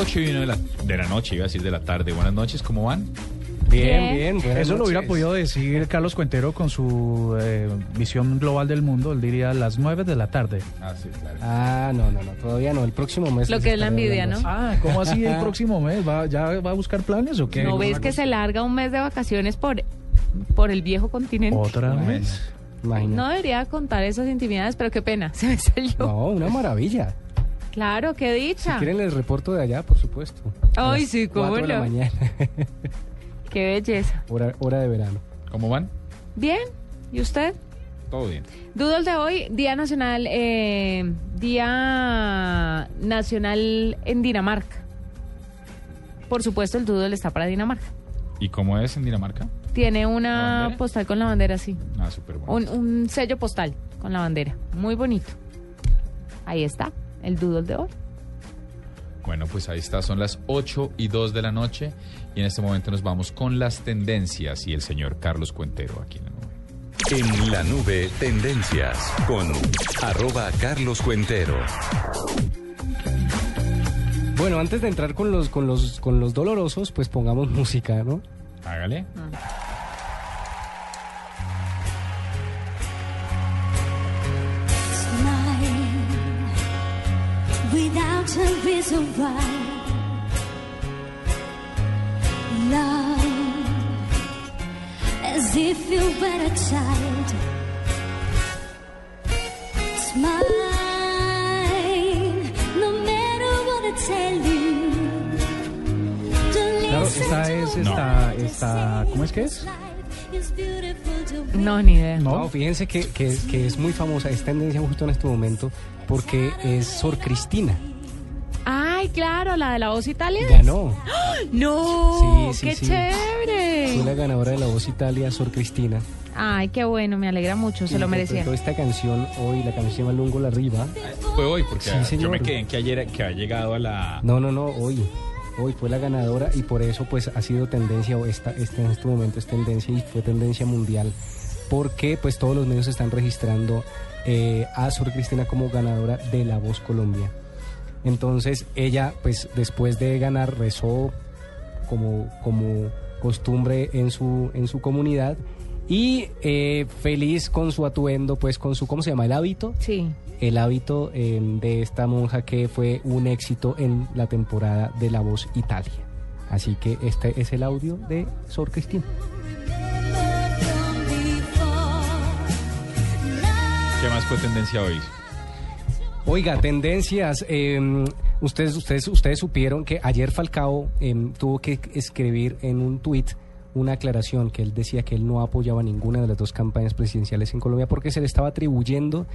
8 y 1 de la, de la noche, iba a decir de la tarde. Buenas noches, ¿cómo van? Bien, bien. buenas Eso lo hubiera noches. podido decir Carlos Cuentero con su eh, visión global del mundo. Él diría las 9 de la tarde. Ah, sí, claro. Ah, no, no, no, todavía no. El próximo mes. Lo que es la envidia, ¿no? Ah, ¿cómo así el próximo mes? ¿Va, ¿Ya va a buscar planes o qué? ¿No ves que se larga un mes de vacaciones por, por el viejo continente? ¿Otra vez? mes. Imagínate. No debería contar esas intimidades, pero qué pena, se me salió. No, una maravilla. Claro, qué Si dicha. quieren les reporto de allá, por supuesto. Ay, sí, cómo cuatro de la no. mañana. Qué belleza. hora, hora de verano. ¿Cómo van? Bien, ¿y usted? Todo bien. Doodle de hoy, Día Nacional, eh, Día Nacional en Dinamarca. Por supuesto, el Doodle está para Dinamarca. ¿Y cómo es en Dinamarca? Tiene ¿La una postal con la bandera, sí. Ah, súper bueno. Un, un sello postal con la bandera. Muy bonito. Ahí está, el Doodle de hoy. Bueno, pues ahí está, son las 8 y 2 de la noche y en este momento nos vamos con las tendencias y el señor Carlos Cuentero aquí en la nube. En la nube, tendencias con arroba Carlos Cuentero. Bueno, antes de entrar con los, con los, con los dolorosos, pues pongamos música, ¿no? Hágale. mine without a reason why. Love as if you were a child. Smile no matter what I tell you. Don't Claro, esta es esta, esta. ¿cómo es que es? No, ni idea. No, fíjense que, que, que es muy famosa, es tendencia justo en este momento, porque es Sor Cristina. Claro, la de la voz Italia. Ganó. No, Sí, sí, qué sí. chévere. Fue la ganadora de la voz Italia, Sor Cristina. Ay, qué bueno, me alegra mucho, se lo merecía. Esta canción hoy, la canción se llama Lungo la Riva. Fue hoy, porque Sí, yo me quedé en que ayer que ha llegado a la... No, no, no, hoy. Hoy fue la ganadora y por eso pues ha sido tendencia, o esta, esta en este momento es tendencia y fue tendencia mundial. Porque pues todos los medios están registrando eh, a Sor Cristina como ganadora de La Voz Colombia. Entonces ella pues después de ganar rezó como, como costumbre en su, en su comunidad y eh, feliz con su atuendo, pues con su, ¿cómo se llama? El hábito Sí. el hábito eh, de esta monja que fue un éxito en la temporada de La Voz Italia. Así que este es el audio de Sor Cristina. ¿Qué más fue tendencia hoy? Oiga, tendencias. eh, ustedes, ustedes, ustedes supieron que ayer Falcao eh, tuvo que escribir en un tuit una aclaración que él decía que él no apoyaba ninguna de las dos campañas presidenciales en Colombia porque se le estaba atribuyendo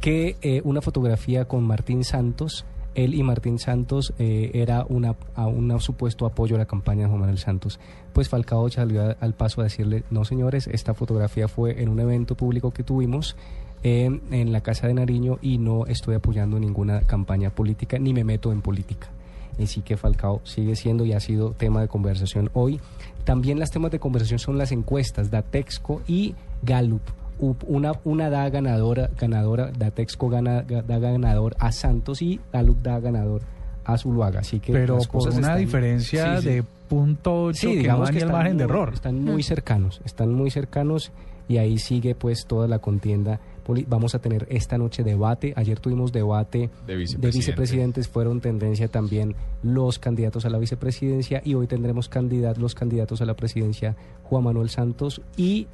que eh, una fotografía con Martín Santos, él y Martín Santos eh, era una, a un supuesto apoyo a la campaña de Juan Manuel Santos. Pues Falcao salió al paso a decirle, no señores, esta fotografía fue en un evento público que tuvimos eh, en la Casa de Nariño y no estoy apoyando ninguna campaña política ni me meto en política. Así que Falcao sigue siendo y ha sido tema de conversación hoy. También las temas de conversación son las encuestas, Datexco y Gallup. Una, una da ganadora, ganadora, Datexco gana, ga- da ganador a Santos y Gallup da ganador a Zuluaga. Así que Pero por una están- diferencia Sí, sí. de punto ocho Sí, que digamos que el margen de error. Están muy cercanos, están muy cercanos y ahí sigue pues toda la contienda. Poli- Vamos a tener esta noche debate. Ayer tuvimos debate De de vicepresidente. vicepresidentes. Fueron tendencia también los candidatos a la vicepresidencia y hoy tendremos candidat- los candidatos a la presidencia Juan Manuel Santos y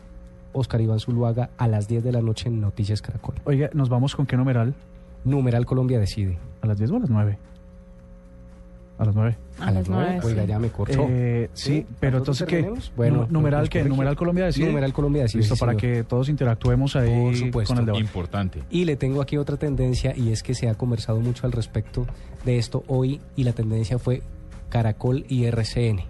Oscar Iván Zuluaga a las 10 de la noche en Noticias Caracol. Oiga, ¿nos vamos con qué numeral? Numeral Colombia decide. ¿A las 10 o a las 9? A las 9. A las nueve. nueve. Oiga, ya me cortó. Eh, sí, pero ¿Nosotros entonces qué? Bueno, Nu- numeral que numeral Colombia decide. Numeral Colombia decide. Listo sí, para que todos interactuemos ahí Por supuesto. con el debate. Importante. Y le tengo aquí otra tendencia y es que se ha conversado mucho al respecto de esto hoy y la tendencia fue Caracol y RCN.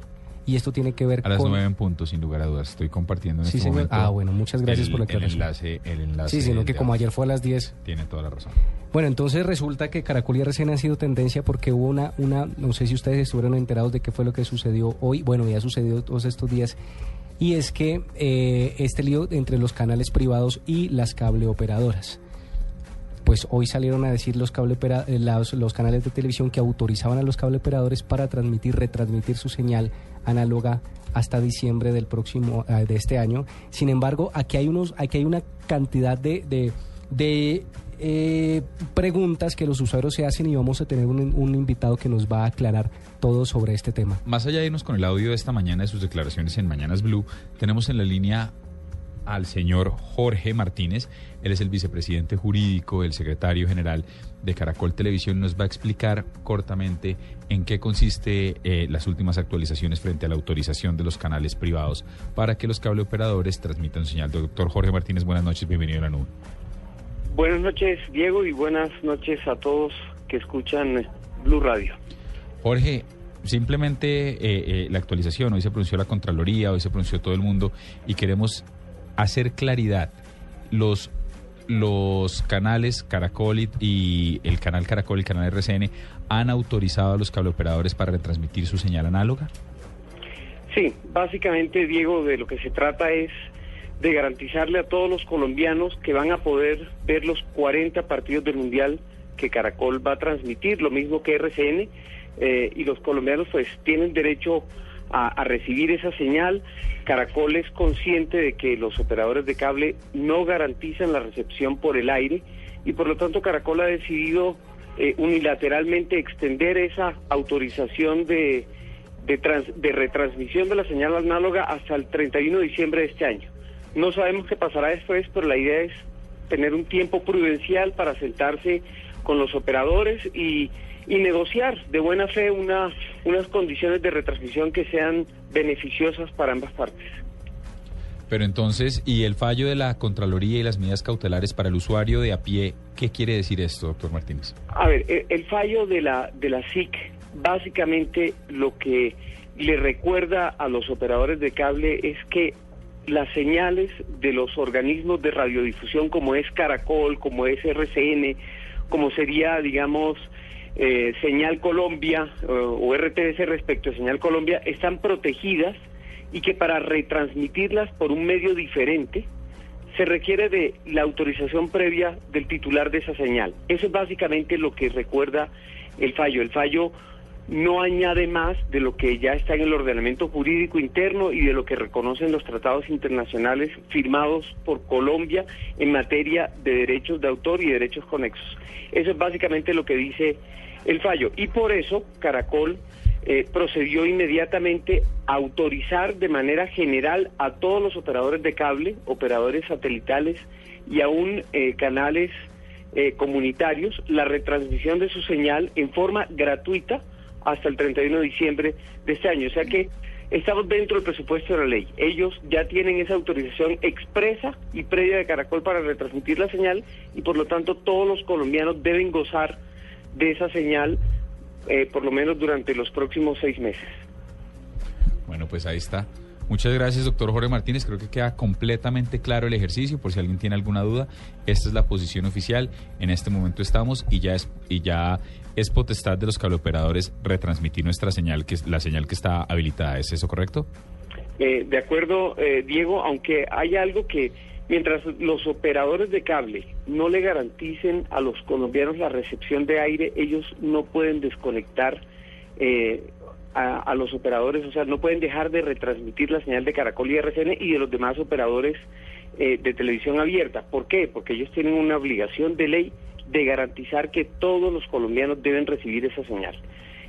Y esto tiene que ver A las con... nueve en punto, sin lugar a dudas. Estoy compartiendo en Sí, este señor. momento Ah, bueno, muchas gracias el- por la el enlace, el enlace. Sí, sino que como ayer fue a las 10. Tiene toda la razón. Bueno, entonces resulta que Caracol y RCN han sido tendencia porque hubo una, una, no sé si ustedes estuvieron enterados de qué fue lo que sucedió hoy, bueno, ya sucedió todos estos días, y es que eh, este lío entre los canales privados y las cableoperadoras. Pues hoy salieron a decir los, cable eh, los, los canales de televisión que autorizaban a los cableoperadores para transmitir, retransmitir su señal análoga hasta diciembre del próximo ah, de este año. Sin embargo, aquí hay unos, aquí hay una cantidad de, de, de, eh, preguntas que los usuarios se hacen y vamos a tener un, un invitado que nos va a aclarar todo sobre este tema. Más allá de irnos con el audio de esta mañana de sus declaraciones en Mañanas Blue, tenemos en la línea al señor Jorge Martínez. Él es el vicepresidente jurídico, el secretario general de Caracol Televisión. Nos va a explicar cortamente en qué consiste eh, las últimas actualizaciones frente a la autorización de los canales privados para que los cableoperadores transmitan señal. Doctor Jorge Martínez, buenas noches, bienvenido a la nube. Buenas noches, Diego, y buenas noches a todos que escuchan Blue Radio. Jorge, simplemente eh, eh, la actualización, hoy se pronunció la Contraloría, hoy se pronunció todo el mundo y queremos hacer claridad. Los, los canales Caracol y, el canal Caracol y el canal RCN han autorizado a los cableoperadores para retransmitir su señal análoga. Sí, básicamente, Diego, de lo que se trata es de garantizarle a todos los colombianos que van a poder ver los 40 partidos del Mundial que Caracol va a transmitir, lo mismo que RCN, eh, y los colombianos pues tienen derecho a recibir esa señal. Caracol es consciente de que los operadores de cable no garantizan la recepción por el aire y por lo tanto Caracol ha decidido eh, unilateralmente extender esa autorización de, de, trans- de retransmisión de la señal análoga hasta el 31 de diciembre de este año. No sabemos qué pasará después, pero la idea es tener un tiempo prudencial para sentarse con los operadores y, y negociar de buena fe una, unas condiciones de retransmisión que sean beneficiosas para ambas partes. Pero entonces, ¿y el fallo de la Contraloría y las medidas cautelares para el usuario de a pie? ¿Qué quiere decir esto, doctor Martínez? A ver, el, el fallo de la, de la SIC básicamente lo que le recuerda a los operadores de cable es que las señales de los organismos de radiodifusión como es Caracol, como es RCN, como sería, digamos, eh, Señal Colombia eh, o RTS respecto a Señal Colombia, están protegidas y que para retransmitirlas por un medio diferente se requiere de la autorización previa del titular de esa señal. Eso es básicamente lo que recuerda el fallo. El fallo no añade más de lo que ya está en el ordenamiento jurídico interno y de lo que reconocen los tratados internacionales firmados por Colombia en materia de derechos de autor y derechos conexos. Eso es básicamente lo que dice el fallo. Y por eso Caracol eh, procedió inmediatamente a autorizar de manera general a todos los operadores de cable, operadores satelitales y aún eh, canales eh, comunitarios la retransmisión de su señal en forma gratuita hasta el 31 de diciembre de este año. O sea que estamos dentro del presupuesto de la ley. Ellos ya tienen esa autorización expresa y previa de Caracol para retransmitir la señal y por lo tanto todos los colombianos deben gozar de esa señal eh, por lo menos durante los próximos seis meses. Bueno, pues ahí está. Muchas gracias, doctor Jorge Martínez. Creo que queda completamente claro el ejercicio. Por si alguien tiene alguna duda, esta es la posición oficial. En este momento estamos y ya es y ya es potestad de los cableoperadores retransmitir nuestra señal, que es la señal que está habilitada. ¿Es eso correcto? Eh, de acuerdo, eh, Diego, aunque hay algo que mientras los operadores de cable no le garanticen a los colombianos la recepción de aire, ellos no pueden desconectar eh, a, a los operadores, o sea, no pueden dejar de retransmitir la señal de Caracol y RCN y de los demás operadores eh, de televisión abierta. ¿Por qué? Porque ellos tienen una obligación de ley de garantizar que todos los colombianos deben recibir esa señal.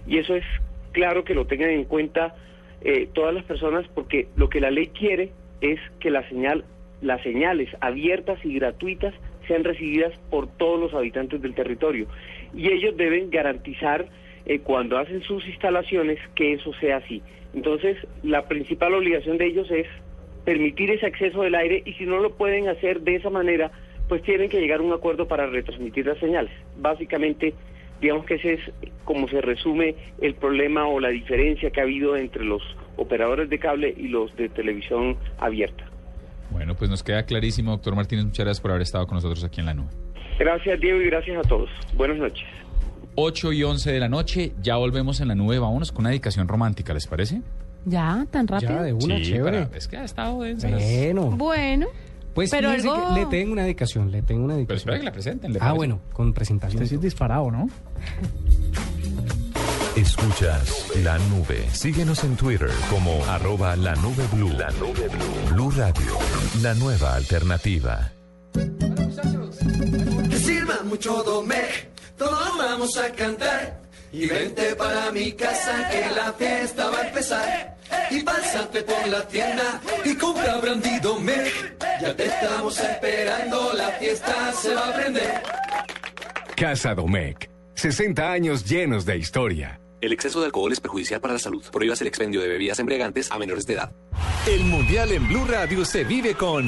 Y eso es claro que lo tengan en cuenta eh, todas las personas porque lo que la ley quiere es que la señal, las señales abiertas y gratuitas sean recibidas por todos los habitantes del territorio. Y ellos deben garantizar eh, cuando hacen sus instalaciones que eso sea así. Entonces, la principal obligación de ellos es permitir ese acceso del aire y si no lo pueden hacer de esa manera, pues tienen que llegar a un acuerdo para retransmitir las señales. Básicamente, Digamos que ese es como se resume el problema o la diferencia que ha habido entre los operadores de cable y los de televisión abierta. Bueno, pues nos queda clarísimo, doctor Martínez. Muchas gracias por haber estado con nosotros aquí en la nube. Gracias, Diego, y gracias a todos. Buenas noches. 8 y 11 de la noche, ya volvemos en la nube. Vámonos con una dedicación romántica, ¿les parece? Ya, tan rápido. Ya, de una, Sí, chévere. para- es que ha estado densa. Bueno, Bueno, pues pero fíjese algo- que le tengo una dedicación, le tengo una Pero dedicación. espera que la presenten. ¿le ah, parece? bueno, con presentación. Usted sí es disparado, ¿no? Escuchas la nube. Síguenos en Twitter como arroba la nube blue. La nube blue. Blue Radio, la nueva alternativa. Que sirva mucho Domec, todos vamos a cantar. Y vente para mi casa que la fiesta va a empezar. Y pásate por la tienda y compra brandy Domec. Ya te estamos esperando, la fiesta se va a prender. Casa Domecq. 60 años llenos de historia. El exceso de alcohol es perjudicial para la salud. Prohíbas el expendio de bebidas embriagantes a menores de edad. El Mundial en Blue Radio se vive con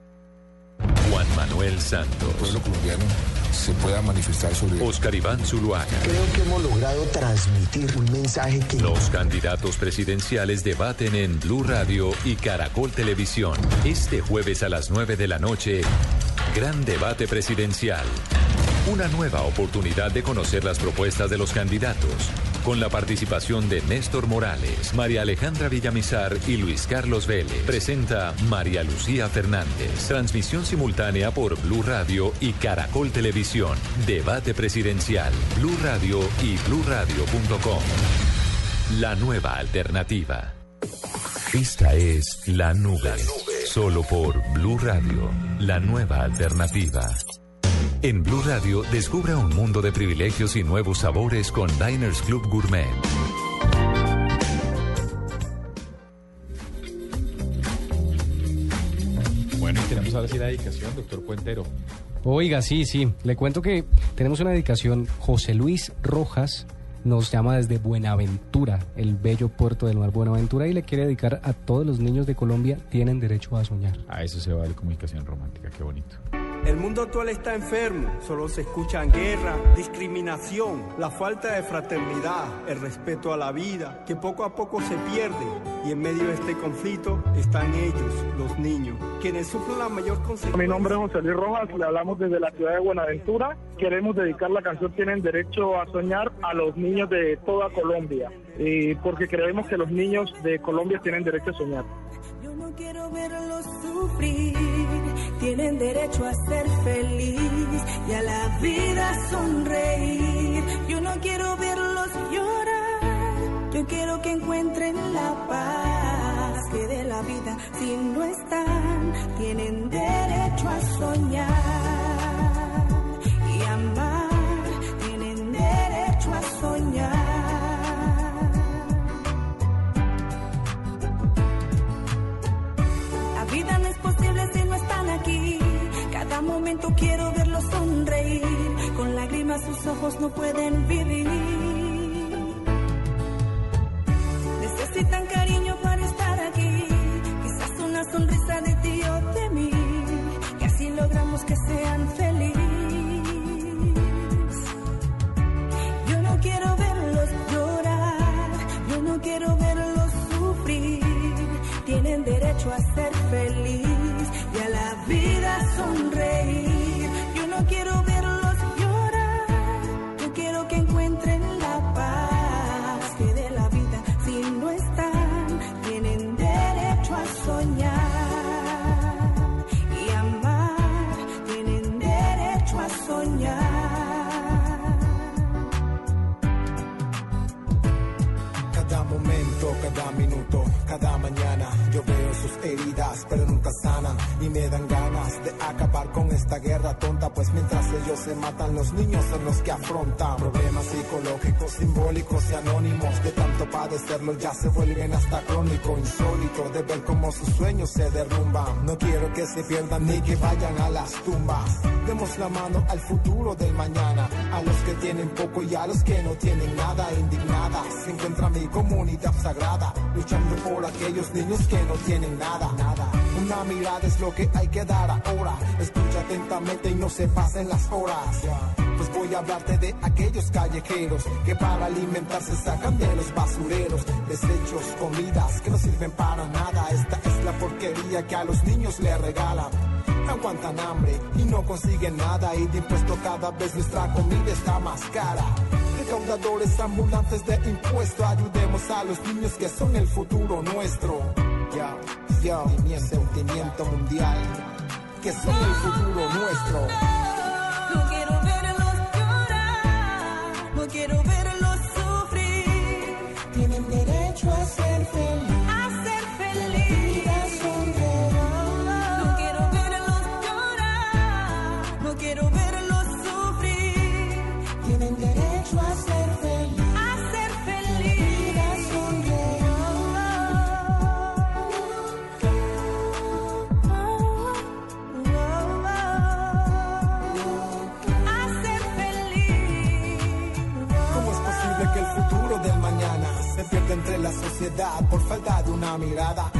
Manuel Santos. El pueblo colombiano se pueda manifestar sobre. Oscar Iván Zuluaga. Creo que hemos logrado transmitir un mensaje que... Los candidatos presidenciales debaten en Blue Radio y Caracol Televisión. Este jueves a las 9 de la noche, gran debate presidencial. Una nueva oportunidad de conocer las propuestas de los candidatos. Con la participación de Néstor Morales, María Alejandra Villamizar y Luis Carlos Vélez. Presenta María Lucía Fernández. Transmisión simultánea por Blue Radio y Caracol Televisión. Debate presidencial. Blue Radio y bluradio.com. La nueva alternativa. Esta es La Nube. Solo por Blue Radio. La nueva alternativa. En Blue Radio, descubra un mundo de privilegios y nuevos sabores con Diners Club Gourmet. Bueno, y tenemos ahora sí la dedicación, doctor Cuentero. Oiga, sí, sí. Le cuento que tenemos una dedicación. José Luis Rojas nos llama desde Buenaventura, el bello puerto del mar Buenaventura, y le quiere dedicar a todos los niños de Colombia tienen derecho a soñar. A eso se vale comunicación romántica, qué bonito. El mundo actual está enfermo, solo se escuchan guerra, discriminación, la falta de fraternidad, el respeto a la vida, que poco a poco se pierde. Y en medio de este conflicto están ellos, los niños, quienes sufren la mayor consecuencia. Mi nombre es José Luis Rojas, le hablamos desde la ciudad de Buenaventura. Queremos dedicar la canción Tienen Derecho a Soñar a los niños de toda Colombia, y porque creemos que los niños de Colombia tienen derecho a soñar. No quiero verlos sufrir, tienen derecho a ser feliz y a la vida sonreír. Yo no quiero verlos llorar, yo quiero que encuentren la paz que de la vida si no están, tienen derecho a soñar quiero verlos sonreír. Con lágrimas sus ojos no pueden vivir. Necesitan cariño para estar aquí. Quizás una sonrisa de ti o de mí. Que así logramos que sean felices. Yo no quiero verlos llorar. Yo no quiero verlos sufrir. Tienen derecho a ser felices. soñar. Me dan ganas de acabar con esta guerra tonta, pues mientras ellos se matan, los niños son los que afrontan problemas psicológicos, simbólicos y anónimos. De tanto padecerlo ya se vuelven hasta crónico, insólito de ver cómo sus sueños se derrumban. No quiero que se pierdan ni que vayan a las tumbas. Demos la mano al futuro del mañana, a los que tienen poco y a los que no tienen nada, indignadas. Se encuentra mi comunidad sagrada, luchando por aquellos niños que no tienen nada, nada. Una mirada es lo que hay que dar ahora. Escucha atentamente y no se pasen las horas. Pues voy a hablarte de aquellos callejeros que para alimentarse sacan de los basureros desechos, comidas que no sirven para nada. Esta es la porquería que a los niños le regalan. Aguantan hambre y no consiguen nada y de impuesto cada vez nuestra comida está más cara. Recaudadores ambulantes de impuesto, ayudemos a los niños que son el futuro nuestro. Ya, ya, mi sentimiento mundial, que son el futuro nuestro. No quiero verlos sociedad por falta de una mirada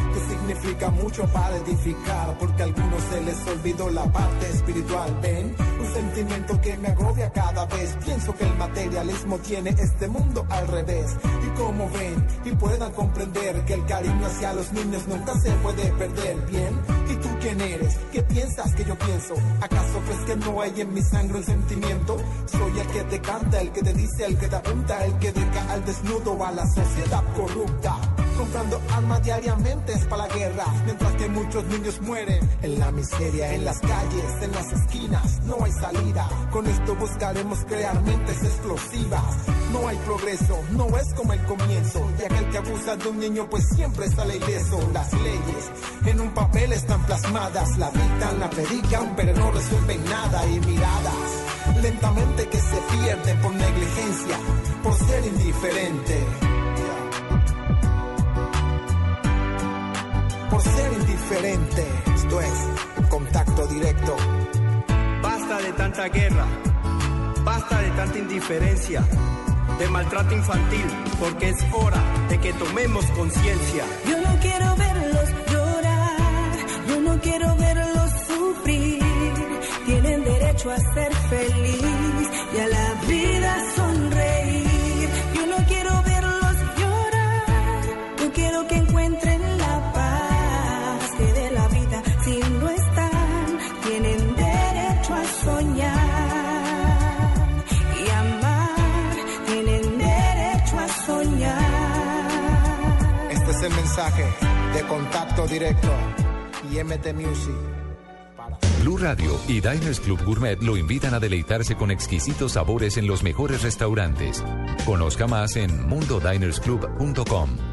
significa mucho para edificar? Porque a algunos se les olvidó la parte espiritual. Ven, un sentimiento que me agobia cada vez. Pienso que el materialismo tiene este mundo al revés. Y como ven y puedan comprender que el cariño hacia los niños nunca se puede perder. Bien, ¿y tú quién eres? ¿Qué piensas que yo pienso? ¿Acaso crees que no hay en mi sangre un sentimiento? Soy el que te canta, el que te dice, el que te apunta, el que deja al desnudo a la sociedad corrupta. Comprando armas diariamente es para la guerra, mientras que muchos niños mueren en la miseria, en las calles, en las esquinas. No hay salida. Con esto buscaremos crear mentes explosivas. No hay progreso, no es como el comienzo. Y aquel que abusa de un niño, pues siempre sale ileso. Las leyes en un papel están plasmadas, la dictan, la predican, pero no resuelven nada. Y miradas lentamente que se pierden por negligencia, por ser indiferente. Por ser indiferente, esto es contacto directo. Basta de tanta guerra, basta de tanta indiferencia, de maltrato infantil, porque es hora de que tomemos conciencia. Yo no quiero verlos llorar, yo no quiero verlos sufrir. Tienen derecho a ser feliz y a la vida de contacto directo y MT Music. Blue Radio y Diners Club Gourmet lo invitan a deleitarse con exquisitos sabores en los mejores restaurantes. Conozca más en mundodinersclub.com.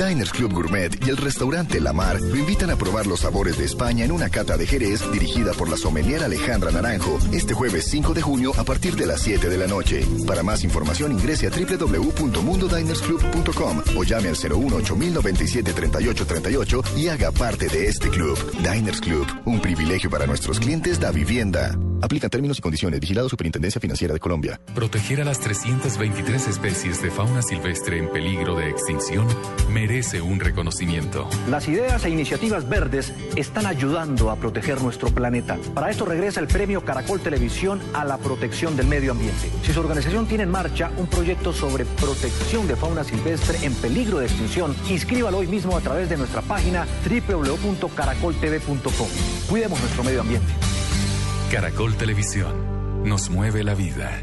Diners Club Gourmet y el restaurante La Mar lo invitan a probar los sabores de España en una cata de Jerez dirigida por la sommelier Alejandra Naranjo este jueves 5 de junio a partir de las 7 de la noche. Para más información ingrese a www.mundodinersclub.com o llame al 018 097 3838 y haga parte de este club. Diners Club, un privilegio para nuestros clientes da vivienda. Aplica términos y condiciones. Vigilado Superintendencia Financiera de Colombia. Proteger a las 323 especies de fauna silvestre en peligro de extinción un reconocimiento. Las ideas e iniciativas verdes están ayudando a proteger nuestro planeta. Para esto regresa el premio Caracol Televisión a la protección del medio ambiente. Si su organización tiene en marcha un proyecto sobre protección de fauna silvestre en peligro de extinción, inscríbalo hoy mismo a través de nuestra página www.caracoltv.com. Cuidemos nuestro medio ambiente. Caracol Televisión nos mueve la vida.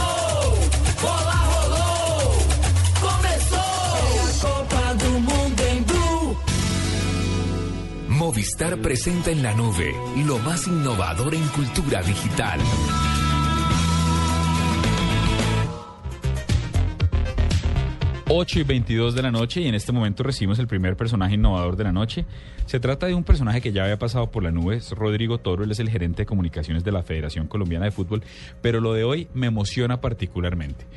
Movistar presenta en la nube lo más innovador en cultura digital. Ocho y 22 de la noche y en este momento recibimos el primer personaje innovador de la noche. Se trata de un personaje que ya había pasado por la nube, Rodrigo Toro, él es el gerente de comunicaciones de la Federación Colombiana de Fútbol, pero lo de hoy me emociona particularmente.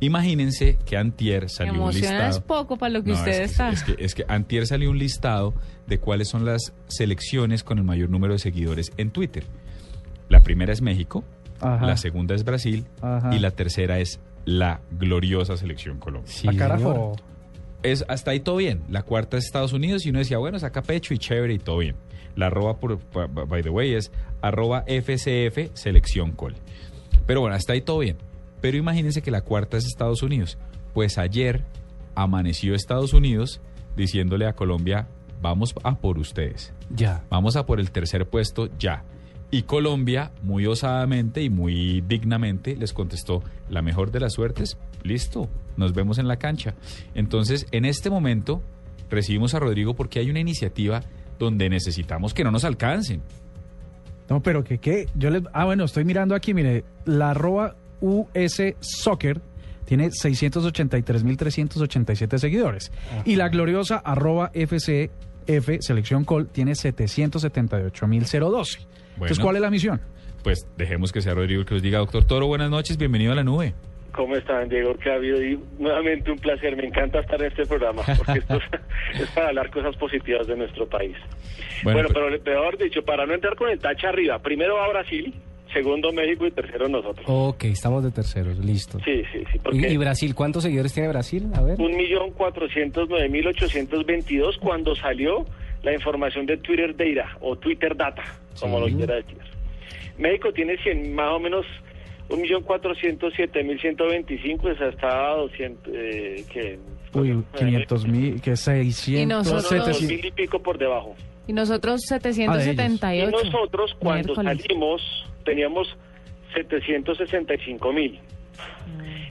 Imagínense que Antier Me salió un emociona es listado. poco para lo que No, usted es que- está. Es que, es que Antier salió un listado de cuáles son las selecciones con el mayor número de seguidores en Twitter. La primera es México, Ajá. la segunda es Brasil Ajá. y la tercera es la gloriosa selección Colombia. ¿A carajo? Es, hasta ahí todo bien. La cuarta es Estados Unidos y uno decía, bueno, saca pecho y chévere y todo bien. La arroba, por, by the way, es arroba FCF selección col. Pero bueno, hasta ahí todo bien. Pero imagínense que la cuarta es Estados Unidos. Pues ayer amaneció Estados Unidos diciéndole a Colombia, vamos a por ustedes. Ya. Vamos a por el tercer puesto ya. Y Colombia, muy osadamente y muy dignamente, les contestó, la mejor de las suertes, listo, nos vemos en la cancha. Entonces, en este momento, recibimos a Rodrigo porque hay una iniciativa donde necesitamos que no nos alcancen. No, pero que qué. Yo les, ah, bueno, estoy mirando aquí, mire, la arroba US Soccer tiene 683.387 seguidores. Y la gloriosa arroba FCF Selección Col tiene 778.012. Entonces, Bueno. ¿cuál es la misión? Pues dejemos que sea Rodrigo el que nos diga, doctor Toro, buenas noches, bienvenido a la nube. ¿Cómo están, Diego? ¿Qué ha habido? Y nuevamente un placer. Me encanta estar en este programa porque esto es, es para hablar cosas positivas de nuestro país. Bueno, Bueno, pero lo peor dicho, para no entrar con el tacha arriba, primero va Brasil, segundo México y tercero nosotros. Ok, estamos de terceros, listo. Sí, sí, sí. ¿Y, Porque y Brasil? ¿Cuántos seguidores tiene Brasil? A ver. un millón cuatrocientos nueve mil ochocientos veintidós cuando salió la información de Twitter Data o Twitter Data, como Sí. lo quiera decir. México tiene 100, más o menos un millón cuatrocientos siete mil ciento veinticinco, o sea, está a 200, eh, que Uy, 500 mil, que 600, Y nosotros- 700. mil y pico por debajo. Y nosotros Y 778. nosotros cuando Miércoles. salimos teníamos 765 mil.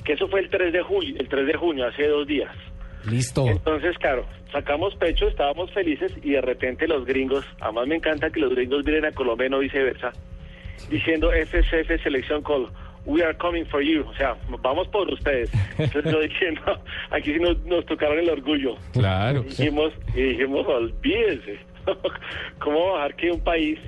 Que eso fue el 3 de julio, el 3 de junio, hace dos días. Listo. Entonces, claro, sacamos pecho, estábamos felices y de repente los gringos, además me encanta que los gringos vienen a Colombia y no viceversa, diciendo FCF Selección Call, we are coming for you, o sea, vamos por ustedes. Entonces yo diciendo, aquí sí nos, nos tocaron el orgullo. Claro. Y dijimos, y dijimos, olvídense, ¿cómo bajar que un país?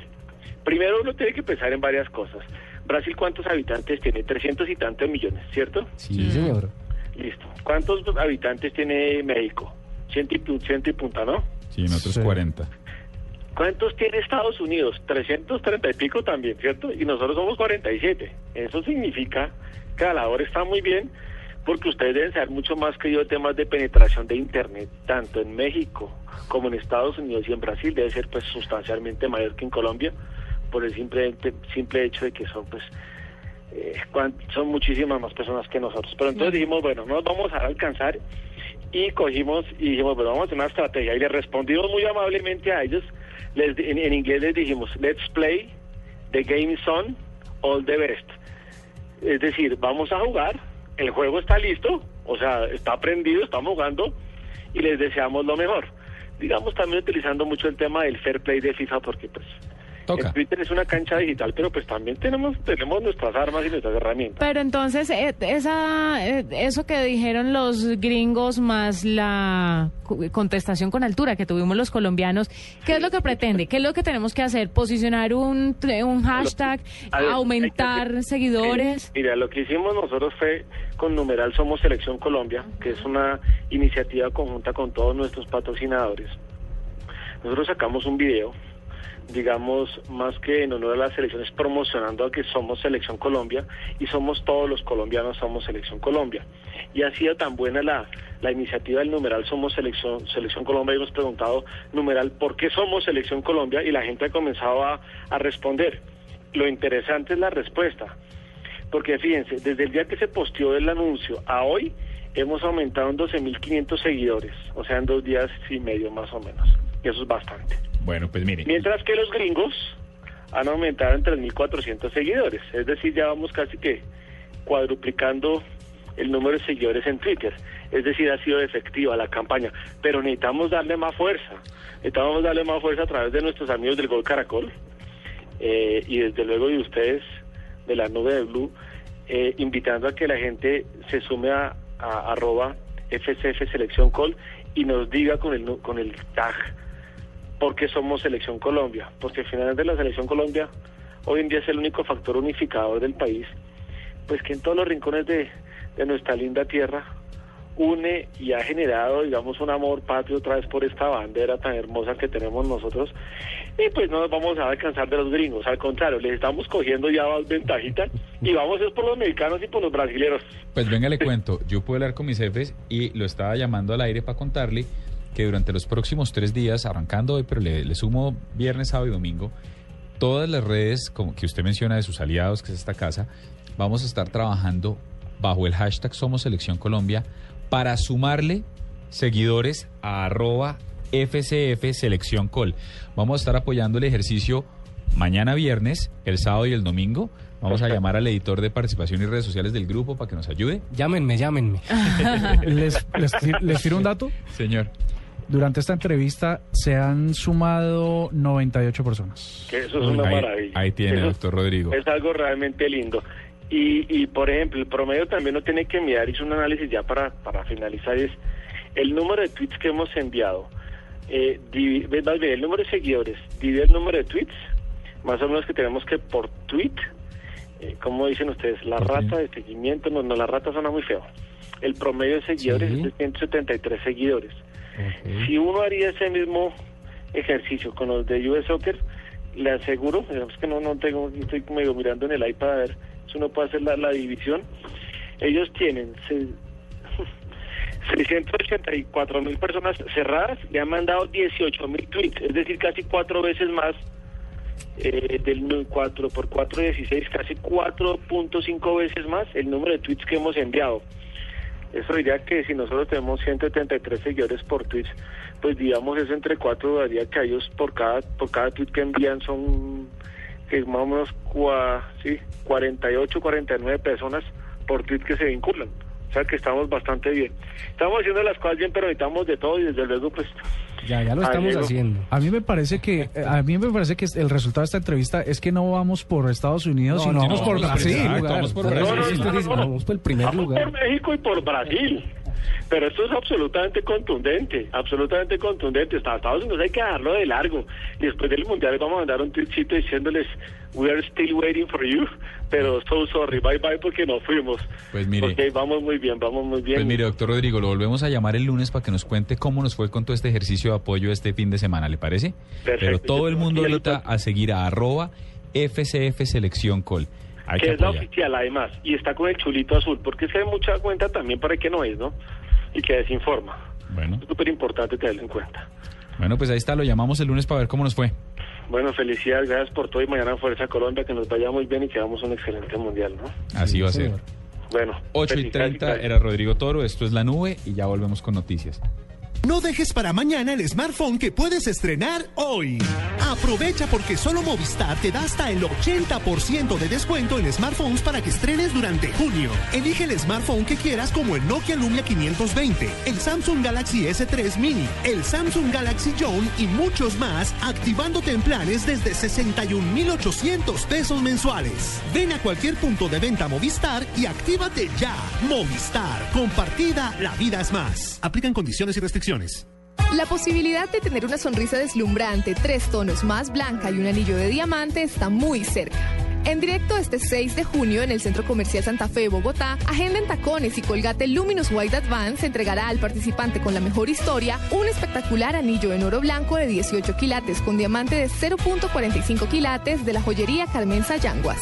Primero uno tiene que pensar en varias cosas. Brasil, ¿cuántos habitantes tiene? 300 y tantos millones, ¿cierto? Sí, señor. Listo. ¿Cuántos habitantes tiene México? Ciento y, ciento y punta, ¿no? Sí, nosotros 40. ¿Cuántos tiene Estados Unidos? 330 y pico también, ¿cierto? Y nosotros somos 47. Eso significa que la labor está muy bien porque ustedes deben saber mucho más que yo de temas de penetración de Internet, tanto en México como en Estados Unidos y en Brasil. Debe ser pues sustancialmente mayor que en Colombia por el simple, simple hecho de que son pues eh, son muchísimas más personas que nosotros. Pero entonces dijimos, bueno, no nos vamos a alcanzar y cogimos y dijimos, bueno, vamos a hacer una estrategia y le respondimos muy amablemente a ellos. Les, en, en inglés les dijimos, let's play, the game is on, all the best. Es decir, vamos a jugar, el juego está listo, o sea, está aprendido, estamos jugando y les deseamos lo mejor. Digamos también utilizando mucho el tema del fair play de FIFA porque pues Toca. El Twitter es una cancha digital, pero pues también tenemos tenemos nuestras armas y nuestras herramientas. Pero entonces, eh, esa, eh, eso que dijeron los gringos más la contestación con altura que tuvimos los colombianos, ¿qué es lo que pretende? ¿Qué es lo que tenemos que hacer? ¿Posicionar un, tre- un hashtag? Ver, ¿Aumentar seguidores? Mira, lo que hicimos nosotros fue con numeral Somos Selección Colombia, que es una iniciativa conjunta con todos nuestros patrocinadores. Nosotros sacamos un video, digamos, más que en honor a las elecciones, promocionando a que somos Selección Colombia y somos todos los colombianos, somos Selección Colombia. Y ha sido tan buena la, la iniciativa del numeral Somos Selección, Selección Colombia y hemos preguntado, numeral, ¿por qué somos Selección Colombia? Y la gente ha comenzado a, a responder. Lo interesante es la respuesta. Porque fíjense, desde el día que se posteó el anuncio a hoy, hemos aumentado en 12.500 seguidores, o sea, en dos días y medio más o menos. Y eso es bastante. Bueno, pues mire. Mientras que los gringos han aumentado en 3.400 seguidores, es decir, ya vamos casi que cuadruplicando el número de seguidores en Twitter. Es decir, ha sido efectiva la campaña, pero necesitamos darle más fuerza. Necesitamos darle más fuerza a través de nuestros amigos del Gol Caracol eh, y desde luego de ustedes de la nube de Blue, eh, invitando a que la gente se sume a, a arroba FCF Selección Col y nos diga con el, con el tag por qué somos Selección Colombia, porque al final de la Selección Colombia hoy en día es el único factor unificador del país, pues que en todos los rincones de, de nuestra linda tierra une y ha generado, digamos, un amor patrio otra vez por esta bandera tan hermosa que tenemos nosotros. Y pues no nos vamos a alcanzar de los gringos, al contrario, les estamos cogiendo ya ventajitas y vamos es por los mexicanos y por los brasileños. Pues venga, le cuento. Yo pude hablar con mis jefes y lo estaba llamando al aire para contarle que durante los próximos tres días, arrancando hoy, pero le, le sumo viernes, sábado y domingo, todas las redes como que usted menciona de sus aliados, que es esta casa, vamos a estar trabajando bajo el hashtag Somos Selección Colombia para sumarle seguidores a arroba FCF Selección Col. Vamos a estar apoyando el ejercicio mañana viernes, el sábado y el domingo. Vamos a llamar al editor de participación y redes sociales del grupo para que nos ayude. Llámenme, llámenme. ¿Les, les, les tiro un dato? Señor. Durante esta entrevista se han sumado 98 personas. Que eso es una Ahí- maravilla. ahí tiene, Eso doctor Rodrigo. Es algo realmente lindo. Y, y, por ejemplo, el promedio también lo tiene que mirar, hizo un análisis ya para, para finalizar, es el número de tweets que hemos enviado. Eh, divi- ve- más bien, el número de seguidores, divide el número de tweets, más o menos que tenemos que por tweet, eh, como dicen ustedes, la rata de seguimiento, no, no, la rata suena muy feo. El promedio de seguidores Sí. es de 173 seguidores. Si uno haría ese mismo ejercicio con los de US Soccer, le aseguro, es que no, no tengo, estoy medio mirando en el iPad a ver si uno puede hacer la, la división. Ellos tienen se- 684 mil personas cerradas, le han mandado 18 mil tweets, es decir, casi cuatro veces más eh, del 4 por 4, 16, casi 4.5 veces más el número de tweets que hemos enviado. Eso diría que si nosotros tenemos 173 seguidores por tweets, pues digamos eso entre cuatro daría que ellos por cada por cada tweet que envían son que más o menos cua- sí, 48, 49 personas por tweet que se vinculan. O sea que estamos bastante bien. Estamos haciendo las cosas bien, pero necesitamos de todo y desde luego pues Ya, ya lo Ah, estamos haciendo. A mí me parece que eh, a mí me parece que el resultado de esta entrevista es que no vamos por Estados Unidos, No, sino no, vamos por vamos Brasil. vamos por Brasil. vamos por el primer Vamos lugar. por México y por Brasil. Pero esto es absolutamente contundente, absolutamente contundente. Hasta Estados Unidos hay que dejarlo de largo. Y después del Mundial vamos a mandar un tweetcito diciéndoles, we are still waiting for you, pero so sorry, bye bye porque no fuimos. Pues mire. Porque vamos muy bien, vamos muy bien. Pues mire, doctor Rodrigo, lo volvemos a llamar el lunes para que nos cuente cómo nos fue con todo este ejercicio de apoyo este fin de semana, ¿le parece? Perfecto. Pero todo el mundo ahorita a seguir a arroba FCF Selección Col. Hay que que es la oficial además, y está con el chulito azul, porque se da mucha cuenta también para que no es, ¿no? Y que desinforma. Bueno, Es súper importante tenerlo en cuenta. bueno, pues ahí está, lo llamamos el lunes para ver cómo nos fue. Bueno, felicidades, gracias por todo y mañana Fuerza Colombia, que nos vaya muy bien y que hagamos un excelente mundial, ¿no? Así va a ser. Bueno. 8 y felicidades 30 gracias. era Rodrigo Toro, esto es La Nube y ya volvemos con noticias. No dejes para mañana el smartphone que puedes estrenar hoy. Aprovecha porque solo Movistar te da hasta el 80% de descuento en smartphones para que estrenes durante junio. Elige el smartphone que quieras como el Nokia Lumia 520, el Samsung Galaxy S3 Mini, el Samsung Galaxy Zone y muchos más, activándote en planes desde 61,800 pesos mensuales. Ven a cualquier punto de venta Movistar y actívate ya. Movistar, compartida, la vida es más. Aplican condiciones y restricciones. La posibilidad de tener una sonrisa deslumbrante, tres tonos más blanca y un anillo de diamante está muy cerca. En directo este 6 de junio en el Centro Comercial Santa Fe, Bogotá, Agenda en Tacones y Colgate Luminous White Advance entregará al participante con la mejor historia un espectacular anillo en oro blanco de 18 quilates con diamante de 0.45 quilates de la joyería Carmen Sayanguas.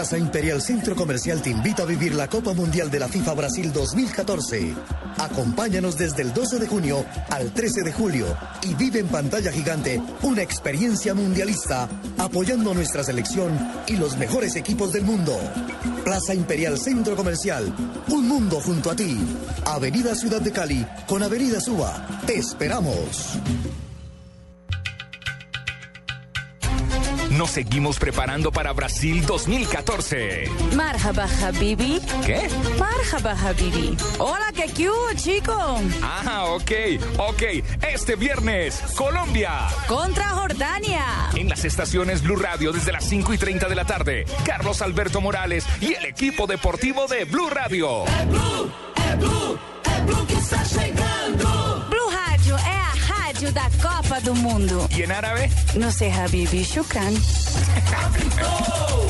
Plaza Imperial Centro Comercial te invita a vivir la Copa Mundial de la FIFA Brasil 2014. Acompáñanos desde el 12 de junio al 13 de julio y vive en pantalla gigante una experiencia mundialista apoyando nuestra selección y los mejores equipos del mundo. Plaza Imperial Centro Comercial, un mundo junto a ti. Avenida Ciudad de Cali con Avenida Suba. Te esperamos. Nos seguimos preparando para Brasil 2014. Marhaba, Habibi. ¿Qué? Marhaba, Habibi. Hola, qué cute, chico. Ah, ok, ok. Este viernes, Colombia. Contra Jordania. En las estaciones Blue Radio desde las 5 y 30 de la tarde. Carlos Alberto Morales y el equipo deportivo de Blue Radio. É Blue, é Blue, é Blue que está chegando. Blue Rádio é a rádio da Copa do Mundo. ¿Y en árabe? No sé, Habibi. Shukran.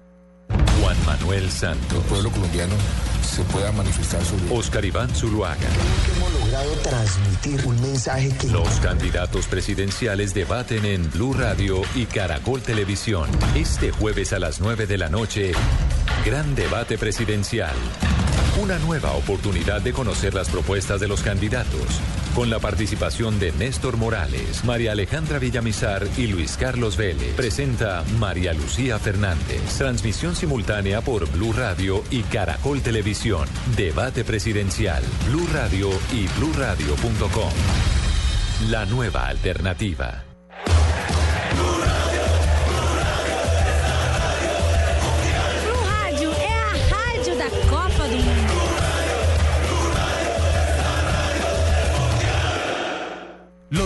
Juan Manuel Santos. El pueblo colombiano se pueda manifestar sobre Oscar Iván Zuluaga. hemos logrado transmitir un mensaje que Los candidatos presidenciales debaten en Blue Radio y Caracol Televisión. Este jueves a las 9 de la noche, gran debate presidencial. Una nueva oportunidad de conocer las propuestas de los candidatos. Con la participación de Néstor Morales, María Alejandra Villamizar y Luis Carlos Vélez. Presenta María Lucía Fernández. Transmisión simultánea por Blue Radio y Caracol Televisión. Debate presidencial. Blue Radio y bluradio.com. La nueva alternativa.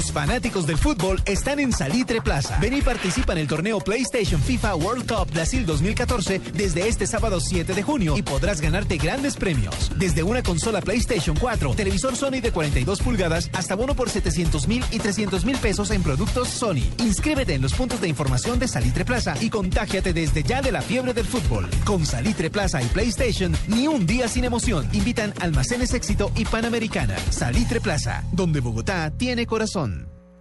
Los fanáticos del fútbol están en Salitre Plaza. Ven y participa en el torneo PlayStation FIFA World Cup Brasil 2014 desde este sábado 7 de junio y podrás ganarte grandes premios. Desde una consola PlayStation 4, televisor Sony de 42 pulgadas hasta bono por 700 mil y 300 mil pesos en productos Sony. Inscríbete en los puntos de información de Salitre Plaza y contágiate desde ya de la fiebre del fútbol. Con Salitre Plaza y PlayStation, ni un día sin emoción. Invitan Almacenes Éxito y Panamericana. Salitre Plaza, donde Bogotá tiene corazón.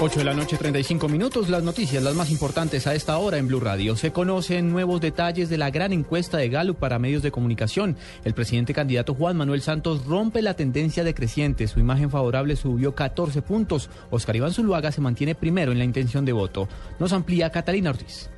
8 de la noche, 35 minutos. Las noticias, las más importantes a esta hora en Blue Radio. Se conocen nuevos detalles de la gran encuesta de Gallup para medios de comunicación. El presidente candidato Juan Manuel Santos rompe la tendencia decreciente. Su imagen favorable subió 14 puntos. Oscar Iván Zuluaga se mantiene primero en la intención de voto. Nos amplía Catalina Ortiz.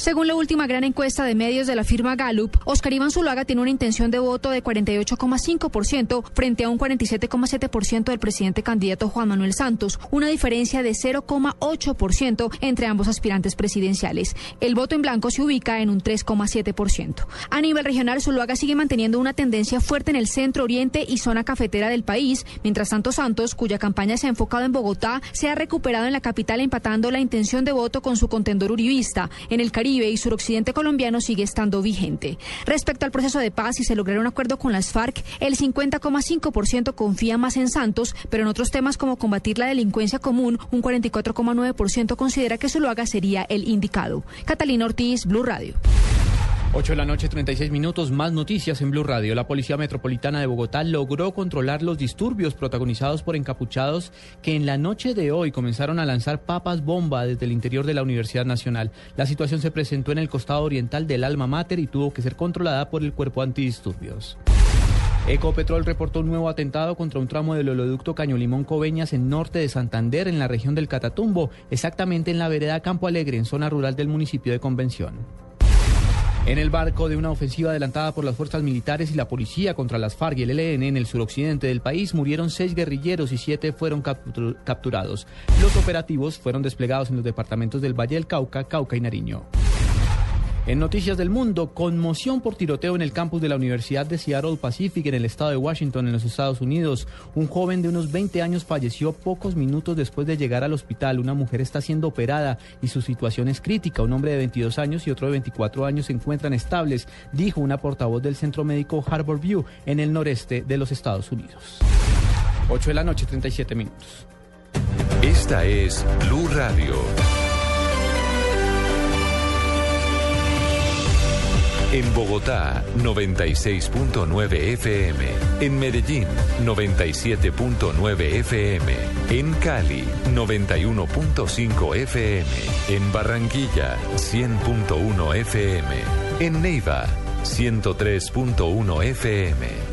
Según la última gran encuesta de medios de la firma Gallup, Oscar Iván Zuluaga tiene una intención de voto de 48,5% frente a un 47,7% del presidente candidato Juan Manuel Santos, una diferencia de 0,8% entre ambos aspirantes presidenciales. El voto en blanco se ubica en un 3,7%. A nivel regional, Zuluaga sigue manteniendo una tendencia fuerte en el centro, oriente y zona cafetera del país, mientras tanto Santos, cuya campaña se ha enfocado en Bogotá, se ha recuperado en la capital empatando la intención de voto con su contendor uribista. En el Caribe y suroccidente colombiano sigue estando vigente. Respecto al proceso de paz, si se lograra un acuerdo con las FARC, el 50,5% confía más en Santos, pero en otros temas como combatir la delincuencia común, un 44,9% considera que Zuluaga sería el indicado. Catalina Ortiz, Blue Radio. 8 de la noche, 36 minutos, más noticias en Blue Radio. La Policía Metropolitana de Bogotá logró controlar los disturbios protagonizados por encapuchados que en la noche de hoy comenzaron a lanzar papas bomba desde el interior de la Universidad Nacional. La situación se presentó en el costado oriental del Alma Mater y tuvo que ser controlada por el cuerpo antidisturbios. Ecopetrol reportó un nuevo atentado contra un tramo del oleoducto Caño Limón Coveñas en norte de Santander, en la región del Catatumbo, exactamente en la vereda Campo Alegre, en zona rural del municipio de Convención. En el barco de una ofensiva adelantada por las fuerzas militares y la policía contra las FARC y el ELN en el suroccidente del país murieron seis guerrilleros y siete fueron captur- capturados. Los operativos fueron desplegados en los departamentos del Valle del Cauca, Cauca y Nariño. En Noticias del Mundo, conmoción por tiroteo en el campus de la Universidad de Seattle Pacific en el estado de Washington, en los Estados Unidos. Un joven de unos 20 años falleció pocos minutos después de llegar al hospital. Una mujer está siendo operada y su situación es crítica. Un hombre de 22 años y otro de 24 años se encuentran estables, dijo una portavoz del centro médico Harbor View en el noreste de los Estados Unidos. 8 de la noche, 37 minutos. Esta es Blue Radio. En Bogotá, 96.9 FM. En Medellín, 97.9 FM. En Cali, 91.5 FM. En Barranquilla, 100.1 FM. En Neiva, 103.1 FM.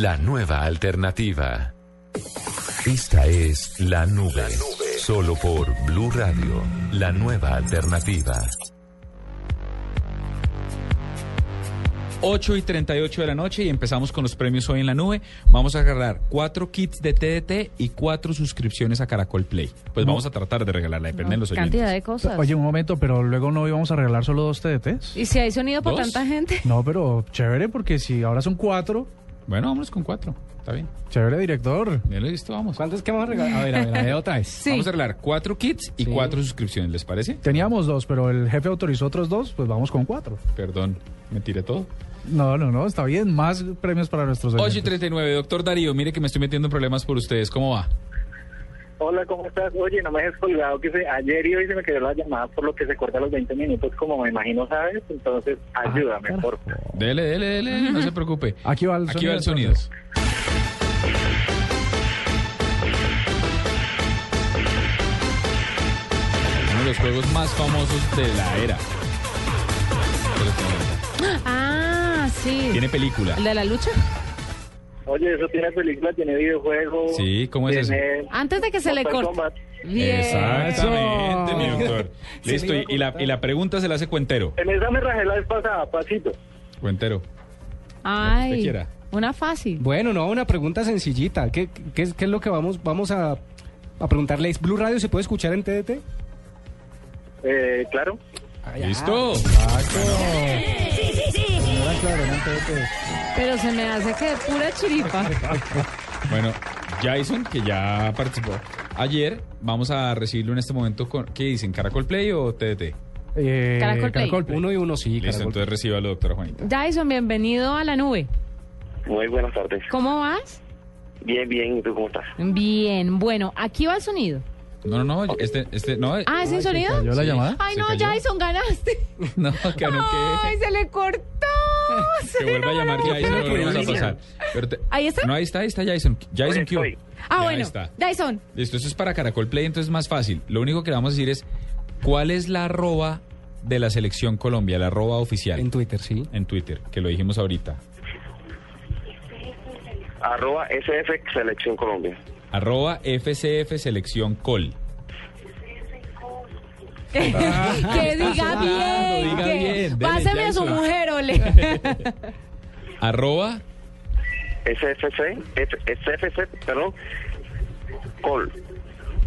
la nueva alternativa. Esta es la nube. Solo por Blue Radio, la nueva alternativa. 8 y 38 de la noche y empezamos con los premios hoy en la nube. Vamos a agarrar cuatro kits de TDT y cuatro suscripciones a Caracol Play. Pues No. vamos a tratar de regalarla, depende de los oyentes. Cantidad de cosas. Oye, un momento, pero luego no íbamos a regalar solo dos TDTs. ¿Y si hay sonido para ¿Dos? tanta gente? No, pero chévere, porque si ahora son cuatro. Bueno, vámonos con cuatro. Está bien. Chévere, director. Bien, listo, vamos. ¿Cuántos que vamos a regalar? A ver, a ver, a ver, otra vez. Vamos a regalar cuatro kits y cuatro suscripciones, ¿les parece? Teníamos dos, pero el jefe autorizó otros dos, pues vamos con cuatro. Perdón, me tiré todo. No, no, no, está bien. Más premios para nuestros 8 y oyentes. 39, doctor Darío, mire que me estoy metiendo en problemas por ustedes. ¿Cómo va? Hola, ¿cómo estás? Oye, no me dejes colgado que se, ayer y hoy se me quedó la llamada por lo que se corta los 20 minutos, como me imagino, ¿sabes? Entonces, ayúdame, por favor. Dele, dele, dele, no se preocupe. Aquí va el Aquí va el sonido. Uno de los juegos más famosos de la era. Ah, sí. Tiene película. ¿El de la lucha? Oye, eso tiene película, tiene videojuego. Sí, ¿cómo es eso? Antes de que se le corte. Kombat. Bien. Exactamente, mi doctor. Listo, y, la, y la pregunta se la hace cuentero. En esa me rajé la vez pasada, pasito. Cuentero. Ay, quiera. una fácil. Bueno, no, una pregunta sencillita. ¿Qué, qué es, qué es lo que vamos, vamos a, a preguntarle? ¿Blue Radio se puede escuchar en TDT? Eh, claro. ¿Listo? Pero se me hace que pura chiripa. Bueno, Jason, que ya participó ayer, vamos a recibirlo en este momento con. ¿Qué dicen? ¿Caracol Play o TDT? Eh, Caracol Play. Caracol Play. Uno y uno, sí. Listo, Caracol. entonces recíbalo, doctora Juanita. Dyson, bienvenido a la nube. Muy buenas tardes. ¿Cómo vas? Bien, bien. ¿Y tú cómo estás? Bien, bueno, aquí va el sonido. No, no, no, este, este, no. Ah, ¿es sin sonido? cayó la llamada? Ay, ¿Se no, cayó? Jason, ganaste. No, que no, Ay, que. se le cortó. Se Que vuelva a llamar. Jason, lo volvemos a pasar. Pero te- ¿Ahí está? No, ahí está, ahí está Jason. Jason Q. Ah, Ya, bueno, Ahí está. Dyson. Listo, esto es para Caracol Play, entonces es más fácil. Lo único que le vamos a decir es, ¿cuál es la arroba de la selección Colombia, la arroba oficial? En Twitter, sí. En Twitter, que lo dijimos ahorita. Arroba SF Selección Colombia. Arroba FCF Selección Col. que diga bien. Páseme a su mujer, ole. Arroba SFC, F- SFC, perdón, Col.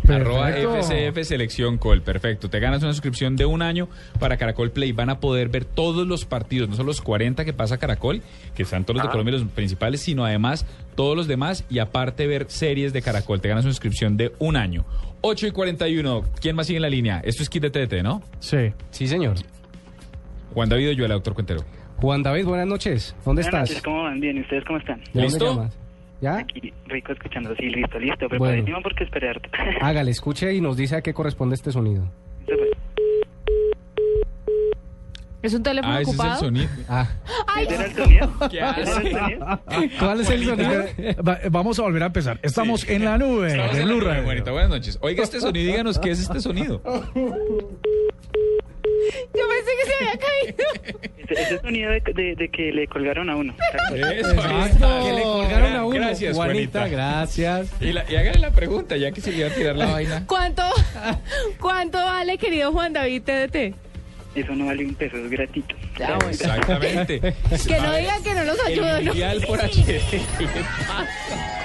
Arroba. FCF Selección Col. Perfecto. Te ganas una suscripción de un año para Caracol Play. Van a poder ver todos los partidos, no solo los 40 que pasa Caracol, que están todos los de Ah. Colombia, los principales, sino además todos los demás y aparte ver series de Caracol. Te ganas una suscripción de un año. 8 y 41. ¿Quién más sigue en la línea? Esto es Kit de TT, ¿no? Sí. Sí, señor. Juan David Oyuela, doctor Cuentero. Juan David, buenas noches. ¿Dónde Buenas estás? noches, ¿cómo van? Bien, ¿y ustedes cómo están? ¿De dónde ¿Listo? llamas? ¿Ya? Aquí, rico escuchando, sí, listo, listo, Bueno. preparadísimo porque esperarte. Hágale, escuche y nos dice a qué corresponde este sonido. ¿Es un teléfono Ah, ese es el ocupado? sonido. Ah, Ay, ¿Era el sonido? ¿Qué ¿Era el hace? sonido? ¿cuál es el sonido? Va- vamos a volver a empezar. Estamos en la nube Estamos de en la Blue Radio. Buenas noches. Oiga este sonido y díganos qué es este sonido. Yo pensé que se había caído. Ese, ese sonido de, de- de que le colgaron a uno. Eso, Exacto. Que le colgaron a uno. Gracias, Juanita, Juanita. gracias. Y, la, y hágale la pregunta, ya que se le iba a tirar la vaina. ¿Cuánto, ¿Cuánto vale, querido Juan David TDT? Eso no vale un peso, es gratuito. Ya, bueno. Exactamente. Que no digan que no nos ayudan. El ¿no? mundial por. ¿Qué le pasa?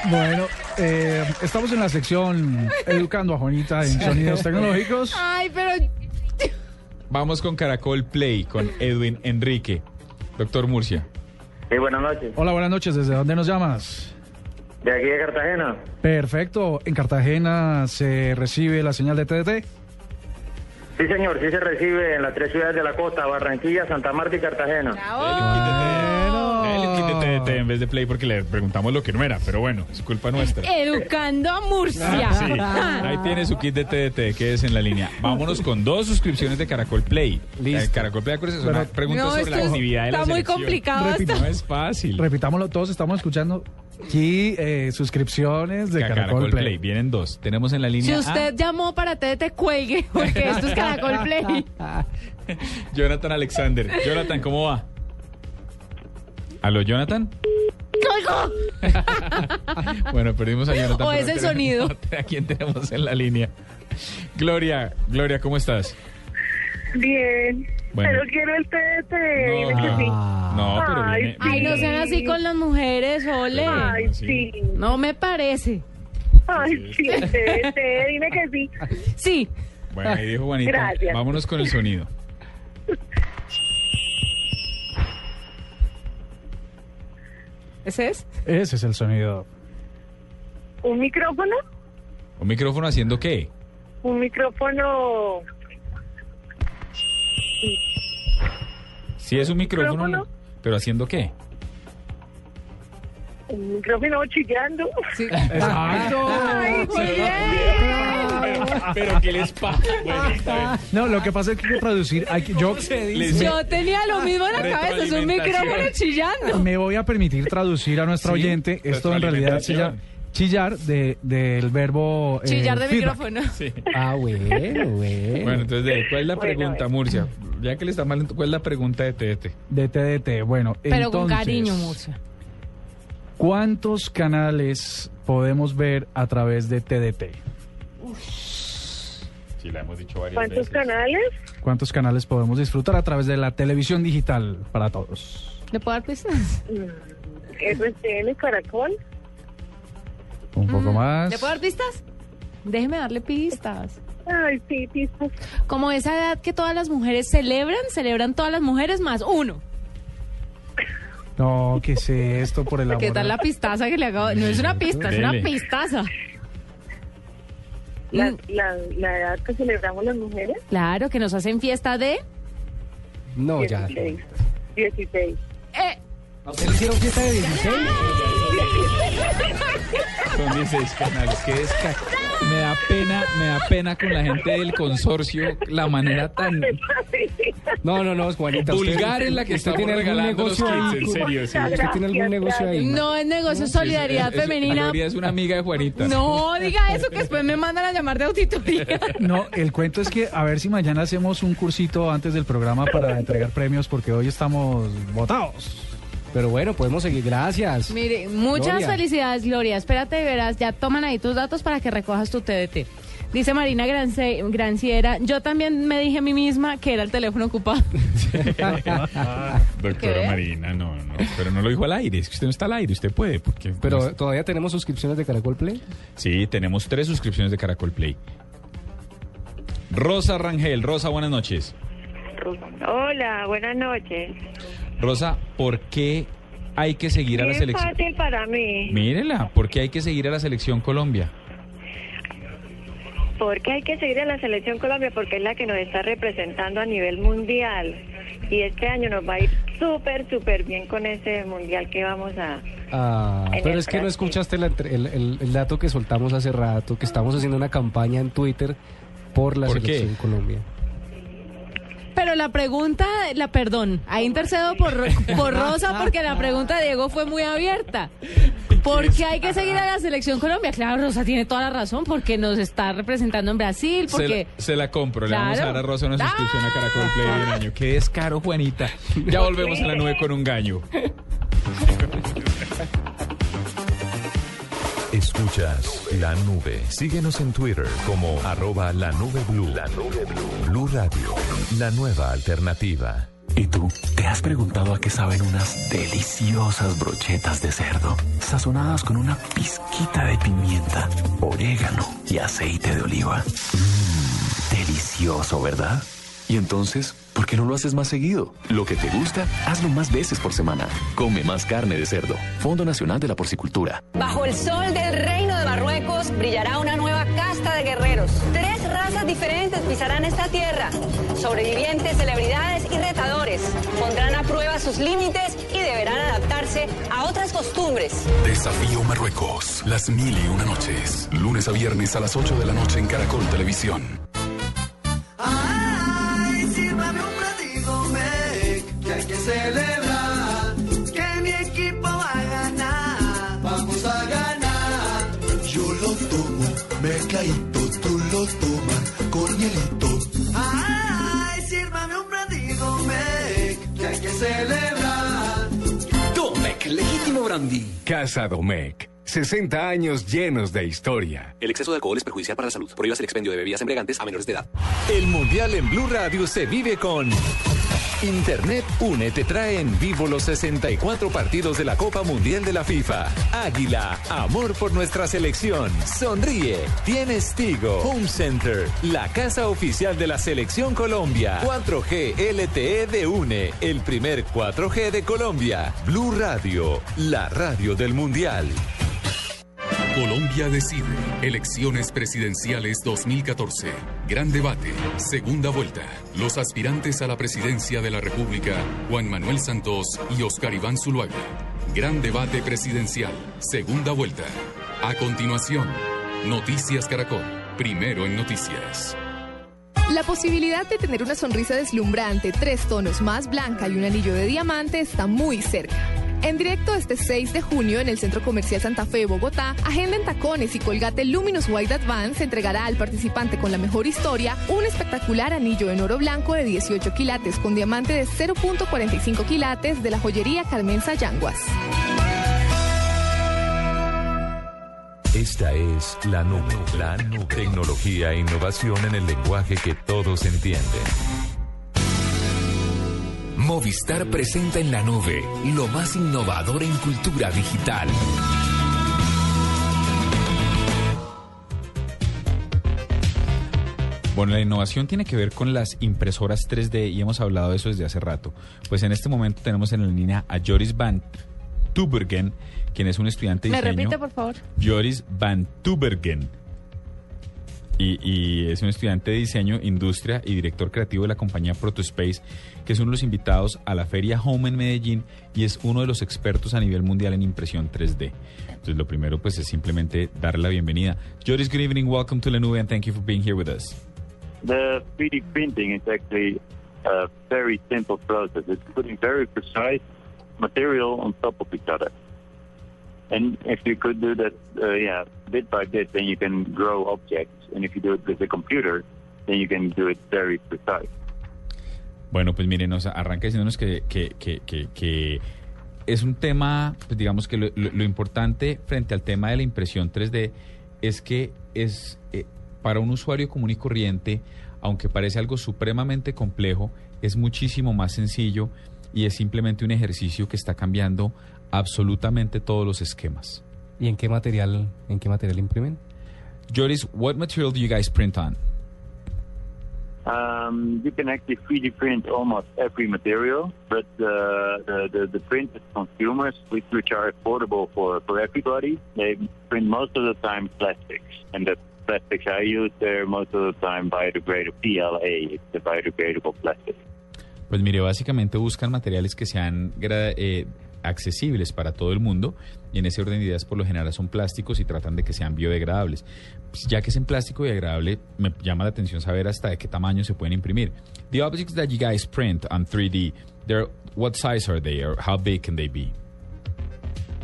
Bueno, eh, estamos en la sección Educando a Juanita en Sonidos Tecnológicos. Ay, pero Vamos con Caracol Play, con Edwin Enrique. Doctor Murcia. Sí, buenas noches. Hola, buenas noches. ¿Desde dónde nos llamas? De aquí de Cartagena. Perfecto. ¿En Cartagena se recibe la señal de TDT? Sí, señor, sí se recibe en las tres ciudades de la costa, Barranquilla, Santa Marta y Cartagena. Él en vez de Play porque le preguntamos lo que no era, pero bueno, es culpa nuestra. educando a Murcia. Sí, ahí tiene su kit de TDT que es en la línea. Vámonos con dos suscripciones de Caracol Play. Listo. Caracol Play, acuérdense, son preguntas No, sobre la actividad de la está muy complicado Repito. No es fácil. Repitámoslo, todos estamos escuchando aquí eh, suscripciones de Ca- Caracol, Play. Vienen dos. Tenemos en la Si línea usted llamó para TDT, cuelgue, porque esto es Caracol Play. Jonathan Alexander. Jonathan, ¿cómo va? ¿Aló, Jonathan? ¡Colgo! Bueno, perdimos a Jonathan. O es el tenemos- sonido. ¿A quién tenemos en la línea? Gloria, Gloria, ¿cómo estás? Bien. Bueno. Pero quiero el TDT. dile que sí. No, pero Ay, viene, Ay, no sean así con las mujeres, ole. Ay, sí. sí. No me parece. Ay, sí, el TDT. Dime que sí. Sí. Bueno, ahí dijo Juanita. Gracias. Vámonos con el sonido. ¿Ese es? Ese es el sonido. ¿Un micrófono? ¿Un micrófono haciendo qué? Un micrófono. Sí, es un micrófono, ¿Micrófono? pero haciendo qué? Un micrófono chillando. Sí. Exacto. Ay, muy bien. Pero ¿qué les pasa? Bueno. No, lo que pasa es que hay que producir. Hay que, yo Yo tenía lo mismo en la cabeza, es un micrófono chillando. me voy a permitir traducir a nuestra Sí, oyente. Esto en realidad se llama chillar de, del verbo. eh, Chillar de feedback. micrófono. Sí. Ah, bueno, bueno. Bueno, entonces, ¿cuál es la Bueno, pregunta, bueno. Murcia? Ya que le está mal, ¿cuál es la pregunta de TDT? De TDT. Bueno, Pero con cariño, Murcia. ¿Cuántos canales podemos ver a través de TDT? Sí, la hemos dicho varias ¿Cuántos veces. canales? ¿Cuántos canales podemos disfrutar a través de la televisión digital para todos? ¿Le puedo dar pistas? Mm, RCN Caracol. Un poco más. ¿Le puedo dar pistas? Déjeme darle pistas. Ay, sí, pistas. Como esa edad que todas las mujeres celebran, celebran todas las mujeres más uno. No, ¿qué es esto por el amor? ¿Qué tal la pistaza que le acabo? No es una pista, es una pistaza. La, Mm, la, la edad que celebramos las mujeres. Claro, que nos hacen fiesta de... No, ya. 16. 16. Eh, ¿A usted le hicieron fiesta de 16? Son 16 canales. Qué desca- Me da pena, me da pena con la gente del consorcio la manera tan No, no, no, Juanita. usted- vulgar en la que usted estamos tiene algún regalando los negocio kits, ahí. en serio. sí. ¿Usted tiene algún negocio ahí? no es negocio, solidaridad Es- es- femenina. Gloria es una amiga de Juanita. No diga eso, que después me mandan a llamar de auditoría. No, el cuento es que a ver si mañana hacemos un cursito antes del programa para entregar premios porque hoy estamos votados. Pero bueno, podemos seguir. Gracias. Mire, muchas Gloria. felicidades, Gloria. Espérate, verás, ya toman ahí tus datos para que recojas tu TDT. Dice Marina Grance- Granciera, yo también me dije a mí misma que era el teléfono ocupado. Doctora. Marina, no, no. Pero no lo dijo al aire. Es que usted no está al aire. Usted puede. Porque, Pero todavía tenemos suscripciones de Caracol Play. Sí, tenemos tres suscripciones de Caracol Play. Rosa Rangel. Rosa, buenas noches. Hola, buenas noches. Rosa, ¿por qué hay que seguir a la selección? fácil para mí. Mírela, ¿por qué hay que seguir a la selección Colombia? Porque hay que seguir a la selección Colombia porque es la que nos está representando a nivel mundial. Y este año nos va a ir súper, súper bien con ese mundial que vamos a... Ah, pero es que no escuchaste la entre- el, el- el dato que soltamos hace rato, que estamos haciendo una campaña en Twitter por la ¿Por qué? selección Colombia. Pero la pregunta, la perdón, ahí intercedo por, por Rosa porque la pregunta de Diego fue muy abierta. ¿Por qué hay que seguir a la selección Colombia? Claro, Rosa tiene toda la razón, porque nos está representando en Brasil, Se porque... la, se la compro. Le vamos a Claro. dar a Rosa una suscripción a Caracol Play de un año. Qué descaro, Juanita. Ya volvemos a la nube con un gallo. Escuchas la nube. Síguenos en Twitter como arroba la nube blue. La nube blue. Blue Radio, la nueva alternativa. ¿Y tú te has preguntado a qué saben unas deliciosas brochetas de cerdo, sazonadas con una pizquita de pimienta, orégano y aceite de oliva? Mmm, delicioso, ¿verdad? Y entonces, ¿por qué no lo haces más seguido? Lo que te gusta, hazlo más veces por semana. Come más carne de cerdo. Fondo Nacional de la Porcicultura. Bajo el sol del reino de Marruecos brillará una nueva casta de guerreros. Tres razas diferentes pisarán esta tierra. Sobrevivientes, celebridades y retadores. Pondrán a prueba sus límites y deberán adaptarse a otras costumbres. Desafío Marruecos. Las mil y una noches. Lunes a viernes a las 8 de la noche en Caracol Televisión. Ay, Casa Domec. 60 años llenos de historia. El exceso de alcohol es perjudicial para la salud. Prohíbas el expendio de bebidas embriagantes a menores de edad. El Mundial en Blue Radio se vive con Internet Une te trae en vivo los 64 partidos de la Copa Mundial de la FIFA. Águila, amor por nuestra selección. Sonríe, tienes Tigo. Home Center, la casa oficial de la selección Colombia. 4G LTE de Une, el primer 4G de Colombia. Blue Radio, la radio del Mundial. Colombia decide. Elecciones presidenciales 2014. Gran debate. Segunda vuelta. Los aspirantes a la presidencia de la República, Juan Manuel Santos y Oscar Iván Zuluaga. Gran debate presidencial. Segunda vuelta. A continuación, Noticias Caracol. Primero en noticias. La posibilidad de tener una sonrisa deslumbrante, tres tonos más blanca y un anillo de diamante está muy cerca. En directo este 6 de junio en el Centro Comercial Santa Fe, Bogotá, Agenda en Tacones y Colgate Luminous White Advance entregará al participante con la mejor historia un espectacular anillo en oro blanco de 18 quilates con diamante de 0.45 quilates de la joyería Carmen Sayanguas. Esta es la nube, la nube. Tecnología e innovación en el lenguaje que todos entienden. Movistar presenta en la nube lo más innovador en cultura digital. Bueno, la innovación tiene que ver con las impresoras 3D y hemos hablado de eso desde hace rato. Pues en este momento tenemos en la línea a Joris Van Tubergen, quien es un estudiante de ¿Me diseño. repite, por favor? Joris Van Tubergen. y, y es un estudiante de diseño, industria y director creativo de la compañía Protospace, que es uno de los invitados a la feria Home en Medellín y es uno de los expertos a nivel mundial en impresión 3D. Entonces, lo primero, pues, es simplemente darle la bienvenida. Joris, good evening, welcome to La Nube, and thank you for being here with us. The 3D printing is actually a very simple process. It's putting very precise material on top of each other. And if you could do that, uh, yeah, bit by bit, then you can grow objects. And if you do it with a computer, then you can do it very precise. Bueno, pues miren, nos arranca diciéndonos que, que, que, que, es un tema, pues digamos que lo, lo- lo importante frente al tema de la impresión 3D es que es eh, para un usuario común y corriente, aunque parece algo supremamente complejo, es muchísimo más sencillo y es simplemente un ejercicio que está cambiando absolutamente todos los esquemas. ¿Y en qué material, en qué material imprimen? Joris, what material do you guys print on? Um, you can actually 3D print almost every material, but uh, the, the, the printed consumers, which, which are affordable for, for everybody, they print most of the time plastics. And the plastics I use, they're most of the time biodegradable, PLA, it's a biodegradable plastic. Pues mire, básicamente buscan materiales que sean eh, accesibles para todo el mundo y en ese orden de ideas por lo general son plásticos y tratan de que sean biodegradables. Pues ya que es en plástico biodegradable, me llama la atención saber hasta de qué tamaño se pueden imprimir. The objects that you guys print on 3D, they're, what size are they or how big can they be?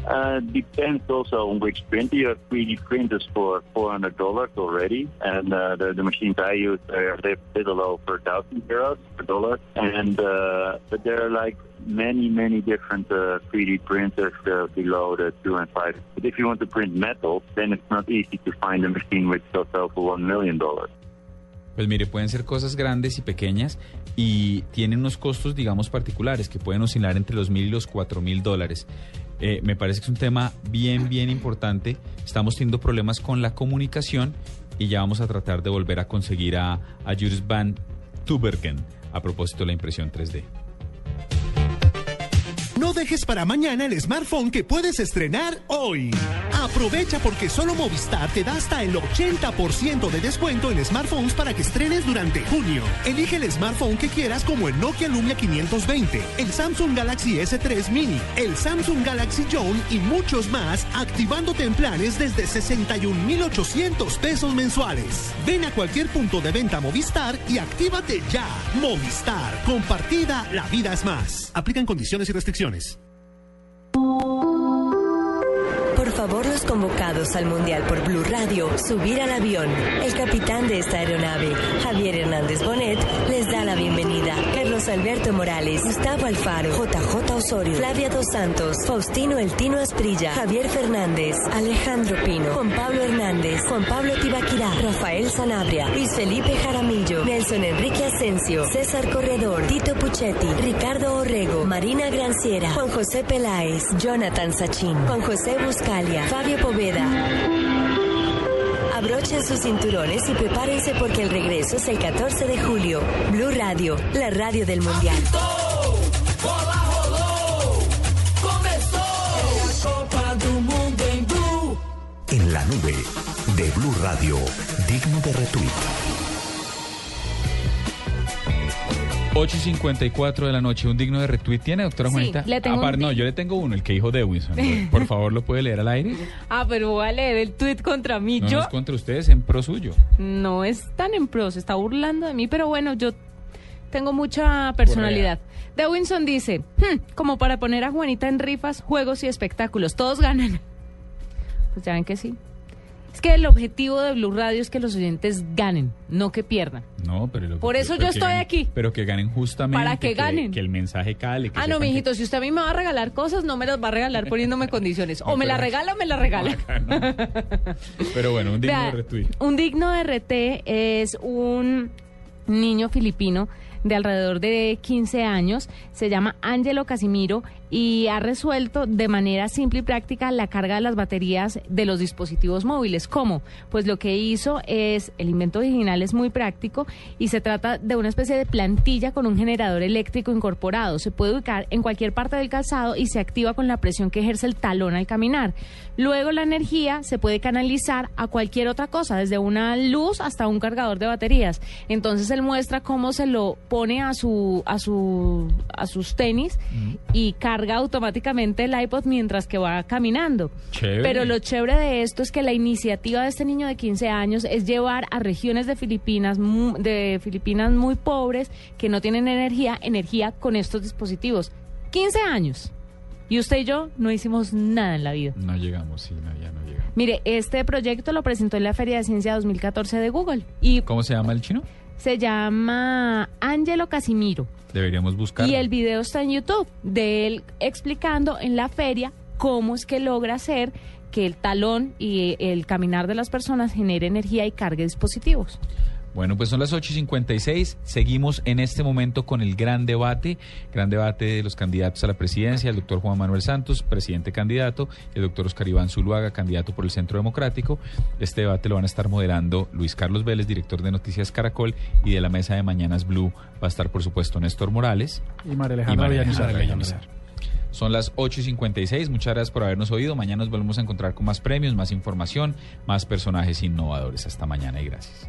Uh, depends also on which printer. You have 3D printers for $400 already, and uh, the, the machines I use are a little over 1,000 euros per dollar. And uh, but there are like many, many different uh, 3D printers uh, below the two and five. But if you want to print metal, then it's not easy to find a machine which costs over one million dollars. Pues mire, pueden ser cosas grandes y pequeñas y tienen unos costos, digamos, particulares que pueden oscilar entre los mil y los cuatro mil dólares. Eh, me parece que es un tema bien, bien importante. Estamos teniendo problemas con la comunicación y ya vamos a tratar de volver a conseguir a, a Van Tubergen a propósito de la impresión 3D. No dejes para mañana el smartphone que puedes estrenar hoy. Aprovecha porque solo Movistar te da hasta el 80% de descuento en smartphones para que estrenes durante junio. Elige el smartphone que quieras como el Nokia Lumia 520, el Samsung Galaxy S3 Mini, el Samsung Galaxy Zone y muchos más, activándote en planes desde 61,800 pesos mensuales. Ven a cualquier punto de venta Movistar y actívate ya. Movistar, compartida, la vida es más. Aplican condiciones y restricciones. Por favor, los convocados al Mundial por Blue Radio, subir al avión. El capitán de esta aeronave, Javier Hernández Bonet, les la bienvenida. Carlos Alberto Morales, Gustavo Alfaro, JJ Osorio, Flavia Dos Santos, Faustino El Tino Asprilla, Javier Fernández, Alejandro Pino, Juan Pablo Hernández, Juan Pablo Tibaquirá, Rafael Sanabria, Luis Felipe Jaramillo, Nelson Enrique Asensio, César Corredor, Tito Puchetti, Ricardo Orrego, Marina Granciera, Juan José Peláez, Jonathan Sachin, Juan José Buscalia, Fabio Poveda. Sus cinturones y prepárense porque el regreso es el 14 de julio. Blue Radio, la radio del Mundial. En la nube de Blue Radio, digno de retweet. 8 y 54 de la noche, un digno de retweet tiene, doctora Sí, Juanita. le tengo Aparte, un no, yo le tengo uno, el que dijo Dewinson. Por favor, ¿lo puede leer al aire? Ah, pero voy a leer el tweet contra mí. No, yo no es contra ustedes, en pro suyo. no es tan en pro, se está burlando de mí, pero bueno, yo tengo mucha personalidad. De Winson dice, "Hmm, como para poner a Juanita en rifas, juegos y espectáculos, todos ganan. Pues ya ven que sí. Es que el objetivo de Blue Radio es que los oyentes ganen, no que pierdan. No, pero lo- Por eso pero yo que estoy ganen- aquí. Pero que ganen justamente. Para que ganen. Que el mensaje cale. que Ah, no, que- mijito, si usted a mí me va a regalar cosas, no me las va a regalar poniéndome condiciones. O No, me la regala o me la regala. Pero bueno, un digno Vea, de retweet. Un digno de RT es un niño filipino de alrededor de 15 años, se llama Angelo Casimiro y ha resuelto de manera simple y práctica la carga de las baterías de los dispositivos móviles. ¿Cómo? Pues lo que hizo es, el invento original es muy práctico y se trata de una especie de plantilla con un generador eléctrico incorporado. Se puede ubicar en cualquier parte del calzado y se activa con la presión que ejerce el talón al caminar. Luego la energía se puede canalizar a cualquier otra cosa, desde una luz hasta un cargador de baterías. Entonces él muestra cómo se lo pone a su a su a sus tenis y carga automáticamente el iPod mientras que va caminando. Chévere. Pero lo chévere de esto es que la iniciativa de este niño de 15 años es llevar a regiones de Filipinas de Filipinas muy pobres que no tienen energía, energía con estos dispositivos. 15 años. Y usted y yo no hicimos nada en la vida. No llegamos, sí, no, ya no llegamos. Mire, este proyecto lo presentó en la Feria de Ciencia 2014 de Google y ¿Cómo se llama el chino? Se llama Angelo Casimiro. Deberíamos buscar. Y el video está en YouTube de él explicando en la feria cómo es que logra hacer que el talón y el caminar de las personas genere energía y cargue dispositivos. Bueno, pues son las 8 y 56. Seguimos en este momento con el gran debate, gran debate de los candidatos a la presidencia, el doctor Juan Manuel Santos, presidente candidato, el doctor Oscar Iván Zuluaga, candidato por el Centro Democrático. Este debate lo van a estar moderando Luis Carlos Vélez, director de Noticias Caracol, y de la mesa de Mañanas Blue va a estar, por supuesto, Néstor Morales. Y María Alejandra María. Son las 8 y 56. Muchas gracias por habernos oído. Mañana nos volvemos a encontrar con más premios, más información, más personajes innovadores. Hasta mañana y gracias.